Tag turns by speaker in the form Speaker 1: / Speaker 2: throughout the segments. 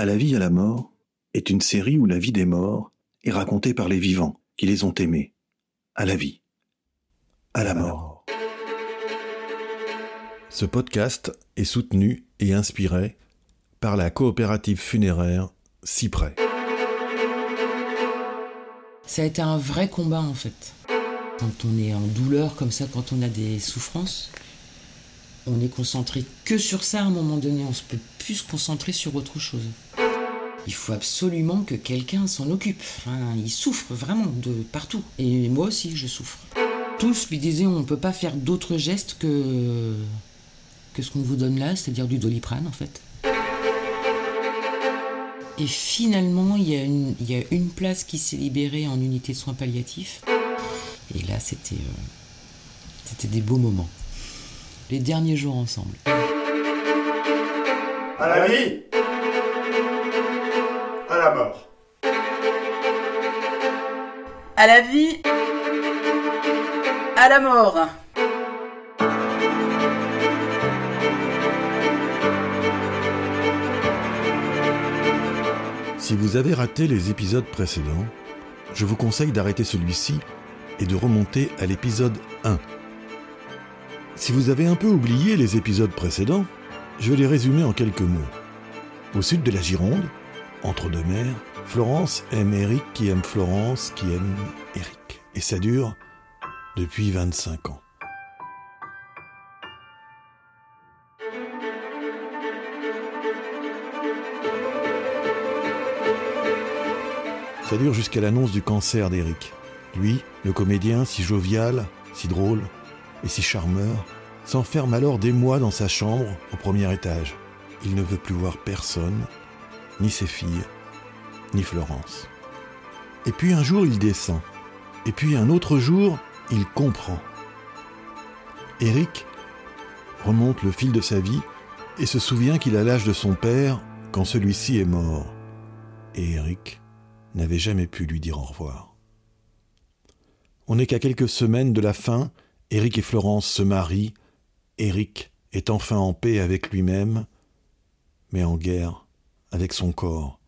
Speaker 1: À la vie, à la mort est une série où la vie des morts est racontée par les vivants qui les ont aimés. À la vie, à la mort. Ce podcast est soutenu et inspiré par la coopérative funéraire Cyprès.
Speaker 2: Ça a été un vrai combat en fait. Quand on est en douleur comme ça, quand on a des souffrances, on est concentré que sur ça à un moment donné, on se peut plus se concentrer sur autre chose. Il faut absolument que quelqu'un s'en occupe. Il souffre vraiment de partout. Et moi aussi, je souffre. Tous lui disaient on ne peut pas faire d'autres gestes que, que ce qu'on vous donne là, c'est-à-dire du doliprane en fait. Et finalement, il y, a une, place qui s'est libérée en unité de soins palliatifs. Et là, c'était, euh, c'était des beaux moments. Les derniers jours ensemble.
Speaker 3: À la vie À la mort
Speaker 4: À la vie À la mort
Speaker 1: Si vous avez raté les épisodes précédents, je vous conseille d'arrêter celui-ci et de remonter à l'épisode 1. Si vous avez un peu oublié les épisodes précédents, je vais les résumer en quelques mots. Au sud de la Gironde, entre deux mers, Florence aime Eric qui aime Florence qui aime Eric. Et ça dure depuis 25 ans. Ça dure jusqu'à l'annonce du cancer d'Eric. Lui, le comédien, si jovial, si drôle et si charmeur, s'enferme alors des mois dans sa chambre au premier étage. Il ne veut plus voir personne, ni ses filles, ni Florence. Et puis un jour, il descend. Et puis un autre jour, il comprend. Eric remonte le fil de sa vie et se souvient qu'il a l'âge de son père quand celui-ci est mort. Et Eric n'avait jamais pu lui dire au revoir. On n'est qu'à quelques semaines de la fin, Eric et Florence se marient, Eric est enfin en paix avec lui-même, mais en guerre avec son corps.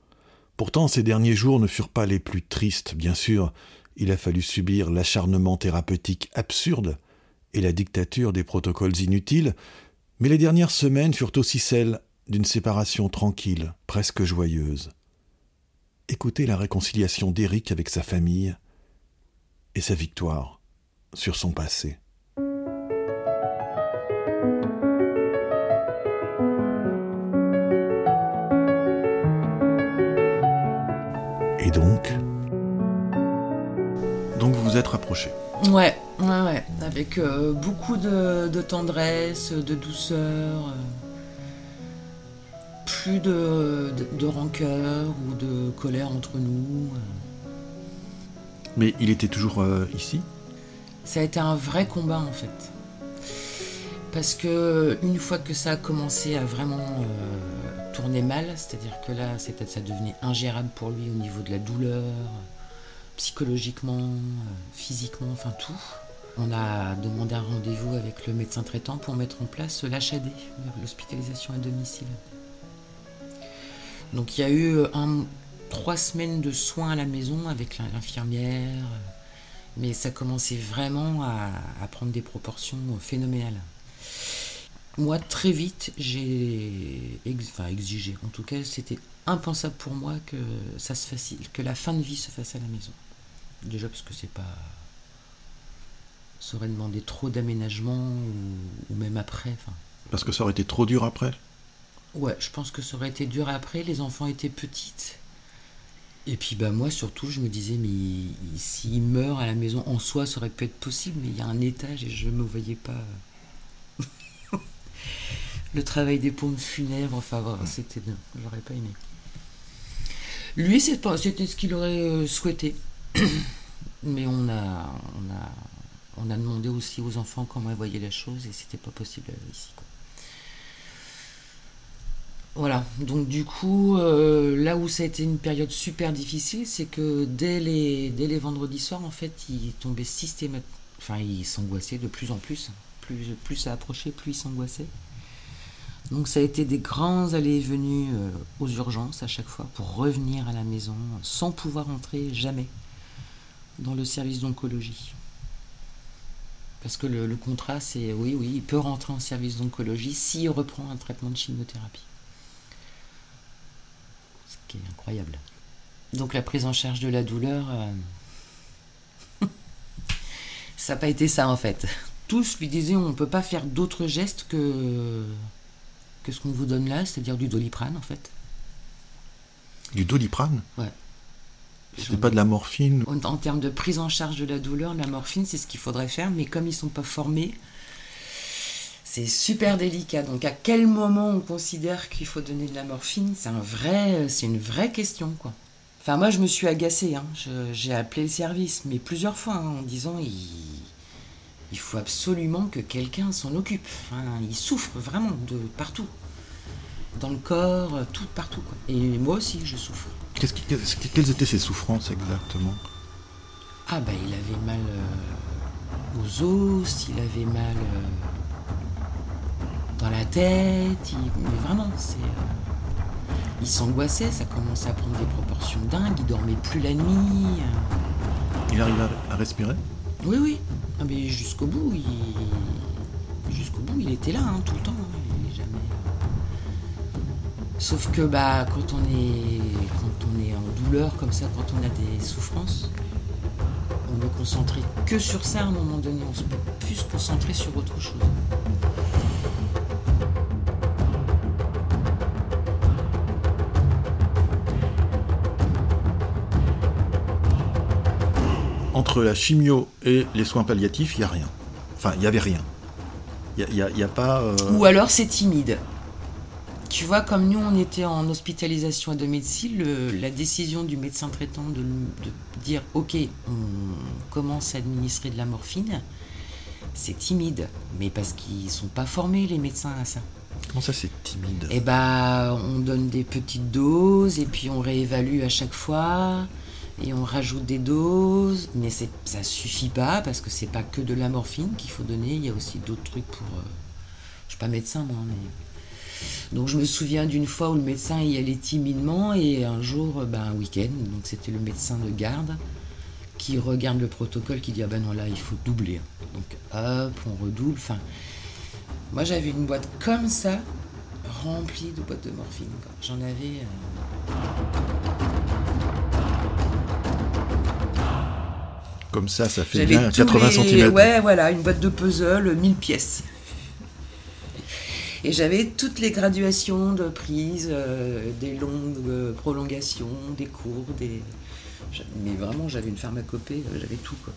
Speaker 1: Pourtant, ces derniers jours ne furent pas les plus tristes, bien sûr, il a fallu subir l'acharnement thérapeutique absurde et la dictature des protocoles inutiles, mais les dernières semaines furent aussi celles d'une séparation tranquille, presque joyeuse. Écoutez la réconciliation d'Éric avec sa famille et sa victoire sur son passé. Donc Donc vous vous êtes rapprochés
Speaker 2: Ouais, ouais, ouais. Avec euh, beaucoup de, de tendresse, de douceur. euh, plus de, de, de rancœur ou de colère entre nous. euh.
Speaker 1: Mais il était toujours euh, ici?
Speaker 2: Ça a été un vrai combat en fait. Parce que une fois que ça a commencé à vraiment tourner mal, c'est-à-dire que là, ça devenait ingérable pour lui au niveau de la douleur, psychologiquement, euh, physiquement, enfin tout. On a demandé un rendez-vous avec le médecin traitant pour mettre en place l'HAD, l'hospitalisation à domicile. Donc il y a eu trois semaines de soins à la maison avec l'in- l'infirmière, mais ça commençait vraiment à prendre des proportions phénoménales. Moi, très vite, j'ai ex- enfin, exigé. En tout cas, c'était impensable pour moi que ça se fasse, que la fin de vie se fasse à la maison. Déjà parce que c'est pas, ça aurait demandé trop d'aménagement ou, ou même après. Enfin,
Speaker 1: Parce que ça aurait été trop dur après?
Speaker 2: Ouais, je pense que ça aurait été dur après. Les enfants étaient petites. Et puis bah moi surtout, je me disais mais il- il- s'il meurt à la maison en soi, ça aurait pu être possible, mais il y a un étage et je me voyais pas. Le travail des pompes funèbres, enfin voilà, c'était, j'aurais pas aimé. Lui, c'était ce qu'il aurait euh, souhaité, mais on a, on a, on a demandé aussi aux enfants comment ils voyaient la chose et c'était pas possible euh, ici. Quoi. Voilà, donc du coup, euh, là où ça a été une période super difficile, c'est que dès les, dès les vendredis soirs, en fait, il tombait systématiquement, enfin, il s'angoissait de plus en plus. Plus, plus ça approchait, plus il s'angoissait. Donc ça a été des grands allées et venues euh, aux urgences à chaque fois pour revenir à la maison sans pouvoir entrer jamais dans le service d'oncologie. Parce que le, contrat, c'est oui, oui, il peut rentrer en service d'oncologie s'il reprend un traitement de chimiothérapie. Ce qui est incroyable. Donc la prise en charge de la douleur, euh, ça n'a pas été ça en fait. Tous lui disaient on ne peut pas faire d'autres gestes que, que ce qu'on vous donne là, c'est-à-dire du doliprane en fait.
Speaker 1: Du doliprane?
Speaker 2: Ouais.
Speaker 1: C'était pas de la morphine?
Speaker 2: En, en termes de prise en charge de la douleur, la morphine, c'est ce qu'il faudrait faire, mais comme ils sont pas formés, c'est super délicat. Donc à quel moment on considère qu'il faut donner de la morphine? C'est un vrai, c'est une vraie question quoi. Enfin moi je me suis agacée, hein. J'ai appelé le service, mais plusieurs fois hein, en disant il, il faut absolument que quelqu'un s'en occupe. Enfin, il souffre vraiment de partout, dans le corps, tout partout quoi. Et moi aussi je souffre.
Speaker 1: Qu'est-ce qui- Quelles étaient ses souffrances exactement?
Speaker 2: Ah bah il avait mal euh, aux os, il avait mal euh, dans la tête, il- mais vraiment c'est... euh, il s'angoissait, ça commençait à prendre des proportions dingues, il dormait plus la nuit.
Speaker 1: Il arrive à, à respirer?
Speaker 2: Oui oui, ah, mais jusqu'au bout, il... jusqu'au bout il était là hein, tout le temps, hein, jamais... euh. Sauf que bah quand on est en douleur comme ça, quand on a des souffrances, on ne concentrer que sur ça à un moment donné, on se peut plus se concentrer sur autre chose.
Speaker 1: Entre la chimio et les soins palliatifs, il n'y a rien. Enfin, il n'y avait rien. Il n'y a, a pas... euh,
Speaker 2: Ou alors c'est timide. Tu vois, comme nous on était en hospitalisation à domicile, le- la décision du médecin traitant de, de dire ok, on commence à administrer de la morphine, c'est timide, mais parce qu'ils sont pas formés les médecins à ça.
Speaker 1: Comment ça, c'est timide?
Speaker 2: Eh bah, on donne des petites doses et puis on réévalue à chaque fois et on rajoute des doses, mais ça suffit pas parce que c'est pas que de la morphine qu'il faut donner, il y a aussi d'autres trucs pour. euh, je suis pas médecin moi, mais. Donc je me souviens d'une fois où le médecin y allait timidement et un jour, euh, ben, un week-end, donc c'était le médecin de garde qui regarde le protocole, qui dit ah ben non là il faut doubler. Donc hop, on redouble. Enfin, moi j'avais une boîte comme ça remplie de boîtes de morphine. J'en avais. euh,
Speaker 1: Comme ça, ça fait
Speaker 2: J'avais
Speaker 1: bien
Speaker 2: tous
Speaker 1: 80
Speaker 2: les-
Speaker 1: cm.
Speaker 2: Ouais, voilà, une boîte de puzzle, 1000 pièces. Et j'avais toutes les graduations de prise, euh, des longues euh, prolongations, des cours, des. Mais vraiment, j'avais une pharmacopée, euh, j'avais tout quoi.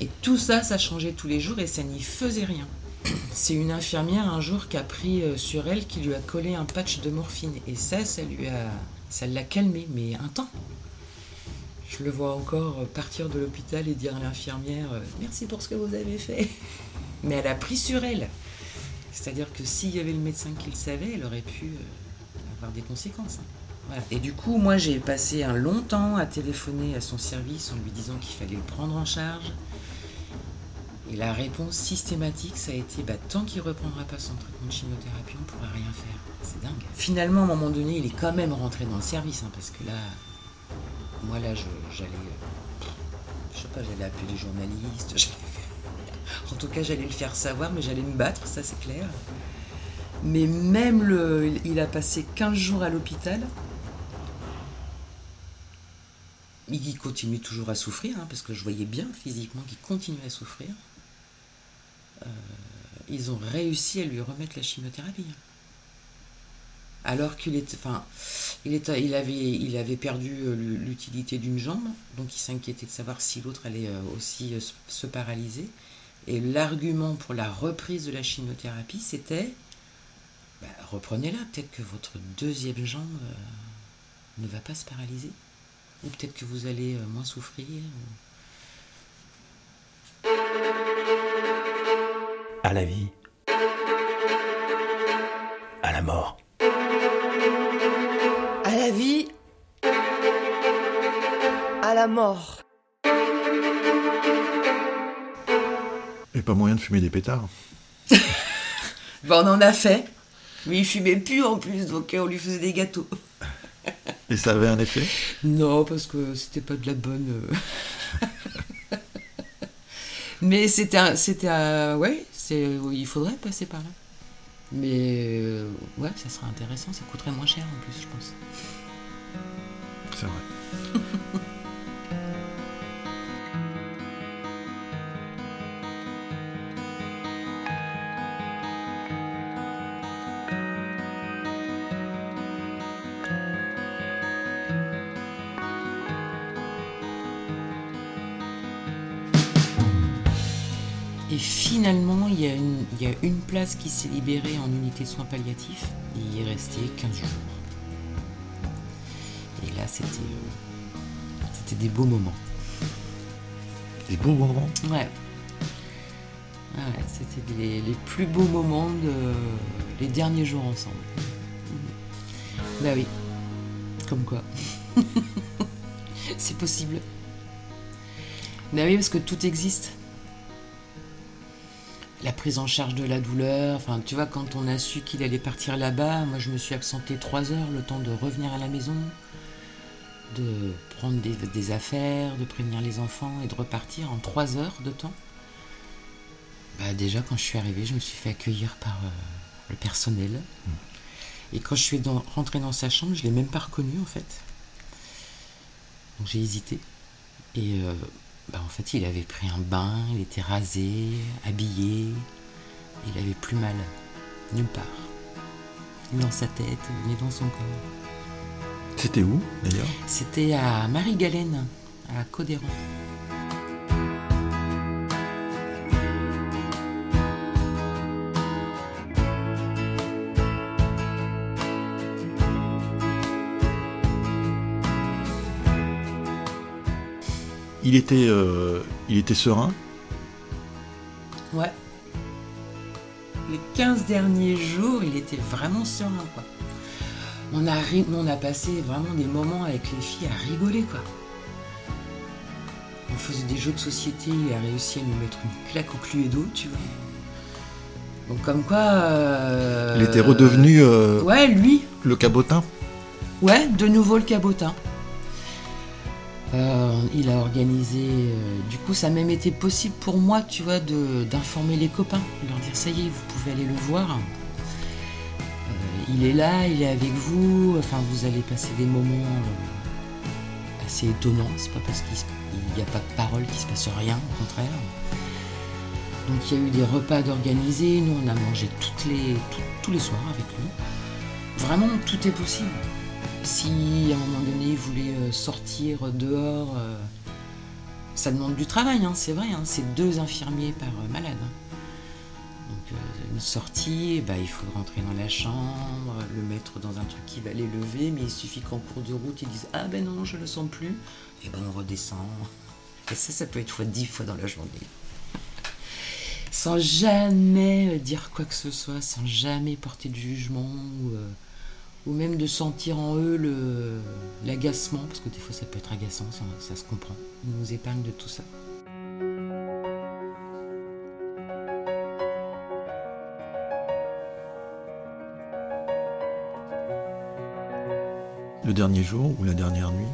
Speaker 2: Et tout ça, ça changeait tous les jours et ça n'y faisait rien. C'est une infirmière un jour qui a pris euh, sur elle, qui lui a collé un patch de morphine. Et ça, ça lui a. Ça l'a calmé, mais un temps. Je le vois encore partir de l'hôpital et dire à l'infirmière euh, Merci pour ce que vous avez fait. Mais elle a pris sur elle. C'est-à-dire que s'il y avait le médecin qui le savait, elle aurait pu euh, avoir des conséquences. hein. Et du coup, moi, j'ai passé un long temps à téléphoner à son service en lui disant qu'il fallait le prendre en charge. Et la réponse systématique, ça a été bah, tant qu'il reprendra pas son traitement de chimiothérapie, on ne pourra rien faire. C'est dingue. Finalement, à un moment donné, il est quand même rentré dans le service, hein, parce que là, moi là, j'allais, euh, je sais pas, j'allais appeler les journalistes, en tout cas, j'allais le faire savoir, mais j'allais me battre, ça c'est clair. Mais même le, il a passé 15 jours à l'hôpital. Il continuait toujours à souffrir, hein, parce que je voyais bien physiquement qu'il continuait à souffrir. Euh, ils ont réussi à lui remettre la chimiothérapie. Alors qu'il était, enfin, il, avait, perdu euh, l'utilité d'une jambe, donc il s'inquiétait de savoir si l'autre allait euh, aussi euh, se- se paralyser. Et l'argument pour la reprise de la chimiothérapie, c'était bah, reprenez-la, peut-être que votre deuxième jambe ne va pas se paralyser. Ou peut-être que vous allez moins souffrir. ou-
Speaker 3: À la vie. À la mort.
Speaker 5: À la mort.
Speaker 1: Et pas moyen de fumer des pétards.
Speaker 2: Ben, on en a fait. Mais il fumait plus en plus, donc euh, on lui faisait des gâteaux.
Speaker 1: Et ça avait un effet?
Speaker 2: Non, parce que c'était pas de la bonne. euh. Mais c'était, un- c'était, un- ouais, c'est, il faudrait passer par là. Mais euh, ouais, ça serait intéressant, ça coûterait moins cher en plus, je pense.
Speaker 1: C'est vrai.
Speaker 2: Finalement, il y, a une, il y a une place qui s'est libérée en unité de soins palliatifs. Et il est resté 15 jours. Et là, c'était, euh, c'était des beaux moments.
Speaker 1: Des beaux moments.
Speaker 2: Ouais. Ah ouais, c'était les, les plus beaux moments de les derniers jours ensemble. Bah oui. Comme quoi. C'est possible. Bah oui, parce que tout existe. La prise en charge de la douleur, enfin tu vois, quand on a su qu'il allait partir là-bas, moi je me suis absentée trois heures, le temps de revenir à la maison, de prendre des, des affaires, de prévenir les enfants et de repartir en trois heures de temps. Bah déjà quand je suis arrivée, je me suis fait accueillir par euh, le personnel. Et quand je suis dans- rentrée dans sa chambre, je l'ai même pas reconnu en fait. Donc j'ai hésité. Et euh, bah, en fait, il avait pris un bain, il était rasé, habillé. Il avait plus mal. Nulle part. Ni dans sa tête, ni dans son corps.
Speaker 1: C'était où d'ailleurs?
Speaker 2: C'était à Marie-Galène, à Codéran.
Speaker 1: Il était, euh, il était serein.
Speaker 2: Ouais. Les 15 derniers jours, il était vraiment serein, quoi. On a, ri- on a passé vraiment des moments avec les filles à rigoler, quoi. On faisait des jeux de société, il a réussi à nous mettre une claque au cluedo, tu vois. Donc comme quoi... euh,
Speaker 1: Il était redevenu euh,
Speaker 2: Ouais, lui,
Speaker 1: le cabotin.
Speaker 2: Ouais, de nouveau le cabotin. Euh, il a organisé. euh, du coup, ça a même été possible pour moi, tu vois, d'informer les copains, de leur dire ça y est, vous pouvez aller le voir. Euh, il est là, il est avec vous. Enfin, vous allez passer des moments assez étonnants. C'est pas parce qu'il n'y a pas de parole qu'il se passe rien, au contraire. Donc, il y a eu des repas d'organiser. Nous, on a mangé toutes les, tous les soirs avec lui. Vraiment, tout est possible. Si à un moment donné il voulait euh, sortir dehors, euh, ça demande du travail, hein, c'est vrai. hein, c'est deux infirmiers par euh, malade. hein. Donc une sortie, bah, il faut rentrer dans la chambre, le mettre dans un truc qui va les lever, mais il suffit qu'en cours de route ils disent ah ben non je le sens plus, et ben on redescend. Et ça, ça peut être fois dix fois dans la journée. Sans jamais dire quoi que ce soit, sans jamais porter de jugement ou même de sentir en eux le- l'agacement, parce que des fois ça peut être agaçant, ça, ça se comprend. Ils nous épargnent de tout ça.
Speaker 1: Le dernier jour ou la dernière nuit?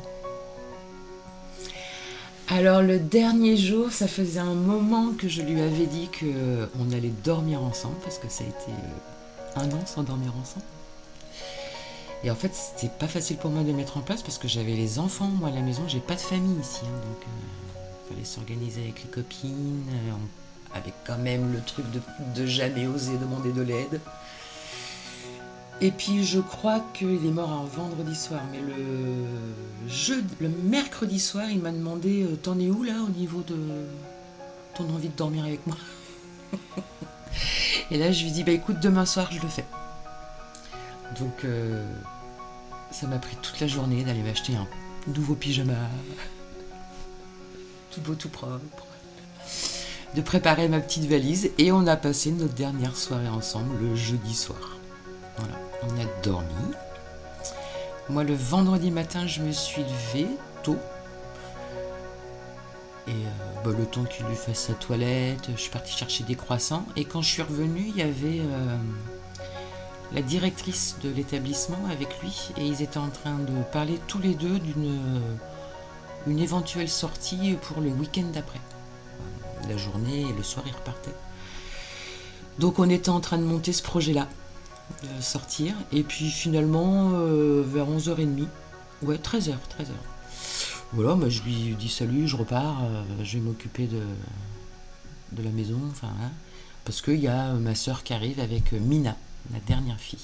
Speaker 2: Alors le dernier jour, ça faisait un moment que je lui avais dit que on allait dormir ensemble, parce que ça a été euh, un an sans dormir ensemble. Et en fait, c'était pas facile pour moi de mettre en place parce que j'avais les enfants, moi à la maison, j'ai pas de famille ici, hein, donc il fallait s'organiser avec les copines, euh, avec quand même le truc de, jamais oser demander de l'aide. Et puis je crois qu'il est mort un vendredi soir, mais le le mercredi soir, il m'a demandé euh, T'en es où là au niveau de ton envie de dormir avec moi? Et là je lui dis Bah écoute, demain soir je le fais. Donc euh, ça m'a pris toute la journée d'aller m'acheter un nouveau pyjama, tout beau, tout propre, de préparer ma petite valise et on a passé notre dernière soirée ensemble le jeudi soir. Voilà, on a dormi. Moi, le vendredi matin, je me suis levée tôt. Et euh, bah, le temps qu'il lui fasse sa toilette, je suis partie chercher des croissants. Et quand je suis revenue, il y avait euh, la directrice de l'établissement avec lui et ils étaient en train de parler tous les deux d'une une éventuelle sortie pour le week-end d'après. La journée et le soir ils repartaient. Donc on était en train de monter ce projet-là, de sortir. Et puis finalement, euh, vers 11h30, ouais 13h, 13h. Voilà, moi je lui dis salut, je repars, euh, je vais m'occuper de, de la maison, enfin, hein, parce qu'il y a ma soeur qui arrive avec Mina, la dernière fille.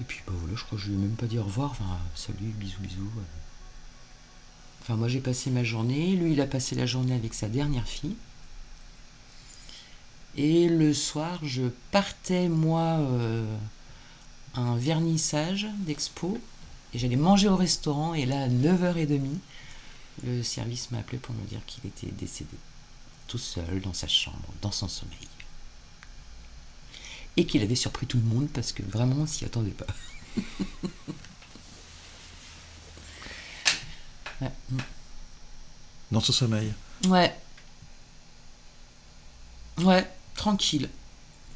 Speaker 2: Et puis bah voilà, je crois que je lui ai même pas dit au revoir, enfin salut, bisous, bisous. Enfin moi j'ai passé ma journée, lui il a passé la journée avec sa dernière fille. Et le soir, je partais moi euh, un vernissage d'expo et j'allais manger au restaurant et là à 9h30, le service m'a appelé pour me dire qu'il était décédé, tout seul dans sa chambre, dans son sommeil. Et qu'il avait surpris tout le monde parce que vraiment on s'y attendait pas. ouais.
Speaker 1: Dans son sommeil.
Speaker 2: Ouais. Ouais, tranquille.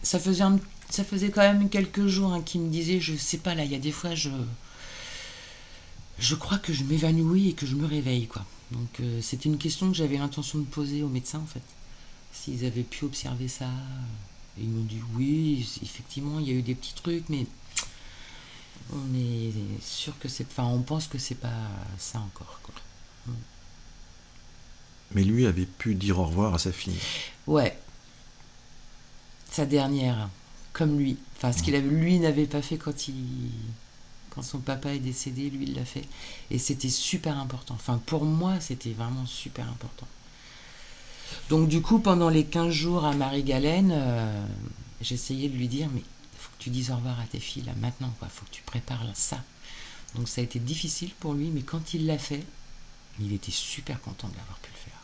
Speaker 2: Ça faisait, un- ça faisait quand même quelques jours hein, qu'il me disait, je sais pas, là, il y a des fois, je. Je crois que je m'évanouis et que je me réveille, quoi. Donc, euh, c'était une question que j'avais l'intention de poser aux médecins, en fait. S'ils avaient pu observer ça. Et ils m'ont dit, oui, effectivement, il y a eu des petits trucs, mais. On est sûr que c'est. Enfin, on pense que c'est pas ça encore, quoi.
Speaker 1: Mais lui avait pu dire au revoir à sa fille.
Speaker 2: Ouais. Sa dernière, comme lui. Enfin, ce qu'il avait, lui n'avait pas fait quand il, quand son papa est décédé, lui il l'a fait. Et c'était super important. Enfin, pour moi, c'était vraiment super important. Donc du coup, pendant les 15 jours à Marie-Galène, euh, j'essayais de lui dire, mais il faut que tu dises au revoir à tes filles là maintenant, quoi. faut que tu prépares là, ça. Donc ça a été difficile pour lui, mais quand il l'a fait, il était super content de l'avoir pu le faire.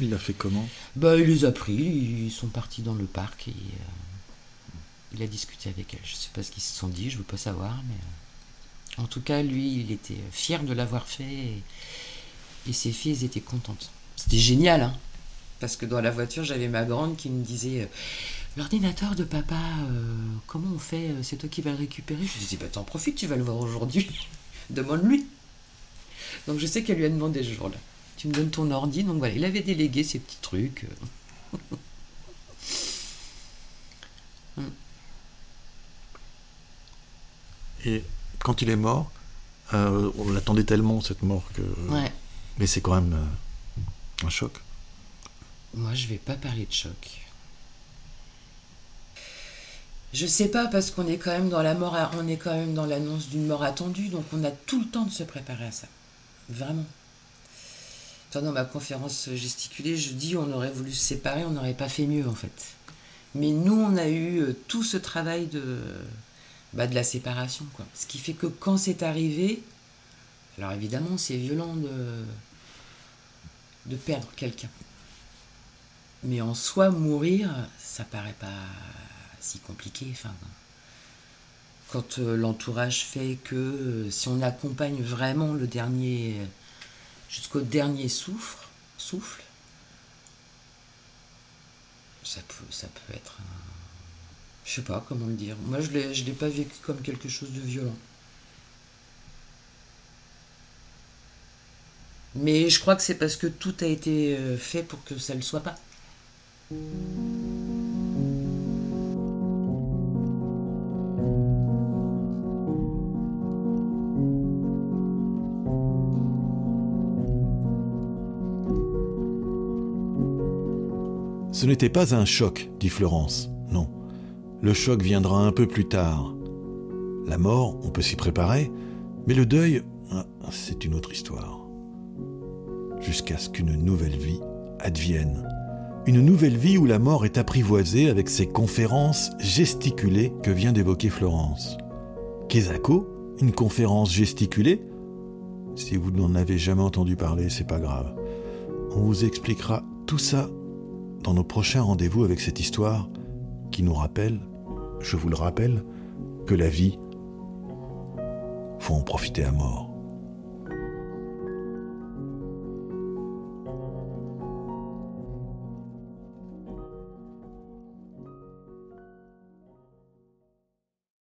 Speaker 1: Il l'a fait comment?
Speaker 2: Bah, il les a pris, ils sont partis dans le parc et euh, il a discuté avec elle. Je sais pas ce qu'ils se sont dit, je veux pas savoir, mais euh, en tout cas, lui, il était fier de l'avoir fait et, et ses filles elles étaient contentes. C'était génial, hein Parce que dans la voiture, j'avais ma grande qui me disait euh, L'ordinateur de papa, euh, comment on fait euh, C'est toi qui vas le récupérer? Je lui disais Bah, t'en profites, tu vas le voir aujourd'hui. Demande-lui. Donc, je sais qu'elle lui a demandé ce jour-là. Tu me donnes ton ordi, donc voilà, il avait délégué ces petits trucs.
Speaker 1: Et quand il est mort, euh, on l'attendait tellement cette mort que.
Speaker 2: Ouais.
Speaker 1: Mais c'est quand même euh, un choc.
Speaker 2: Moi, je vais pas parler de choc. Je sais pas parce qu'on est quand même dans la mort, on est quand même dans l'annonce d'une mort attendue, donc on a tout le temps de se préparer à ça. Vraiment. Dans ma conférence gesticulée, je dis on aurait voulu se séparer, on n'aurait pas fait mieux en fait. Mais nous, on a eu euh, tout ce travail de, bah, de la séparation, quoi. Ce qui fait que quand c'est arrivé, alors évidemment, c'est violent de, de perdre quelqu'un. Mais en soi, mourir, ça paraît pas si compliqué. Quand euh, l'entourage fait que euh, si on accompagne vraiment le dernier jusqu'au dernier souffle, souffle, ça peut, ça peut être un, je sais pas comment le dire. Moi, je je l'ai pas vécu comme quelque chose de violent. Mais je crois que c'est parce que tout a été euh, fait pour que ça ne le soit pas.
Speaker 1: Ce n'était pas un choc, dit Florence. Non. Le choc viendra un peu plus tard. La mort, on peut s'y préparer, mais le deuil, ah, c'est une autre histoire. Jusqu'à ce qu'une nouvelle vie advienne. Une nouvelle vie où la mort est apprivoisée avec ces conférences gesticulées que vient d'évoquer Florence. Kezako, une conférence gesticulée? Si vous n'en avez jamais entendu parler, c'est pas grave. On vous expliquera tout ça dans nos prochains rendez-vous avec cette histoire qui nous rappelle, je vous le rappelle, que la vie, faut en profiter à mort.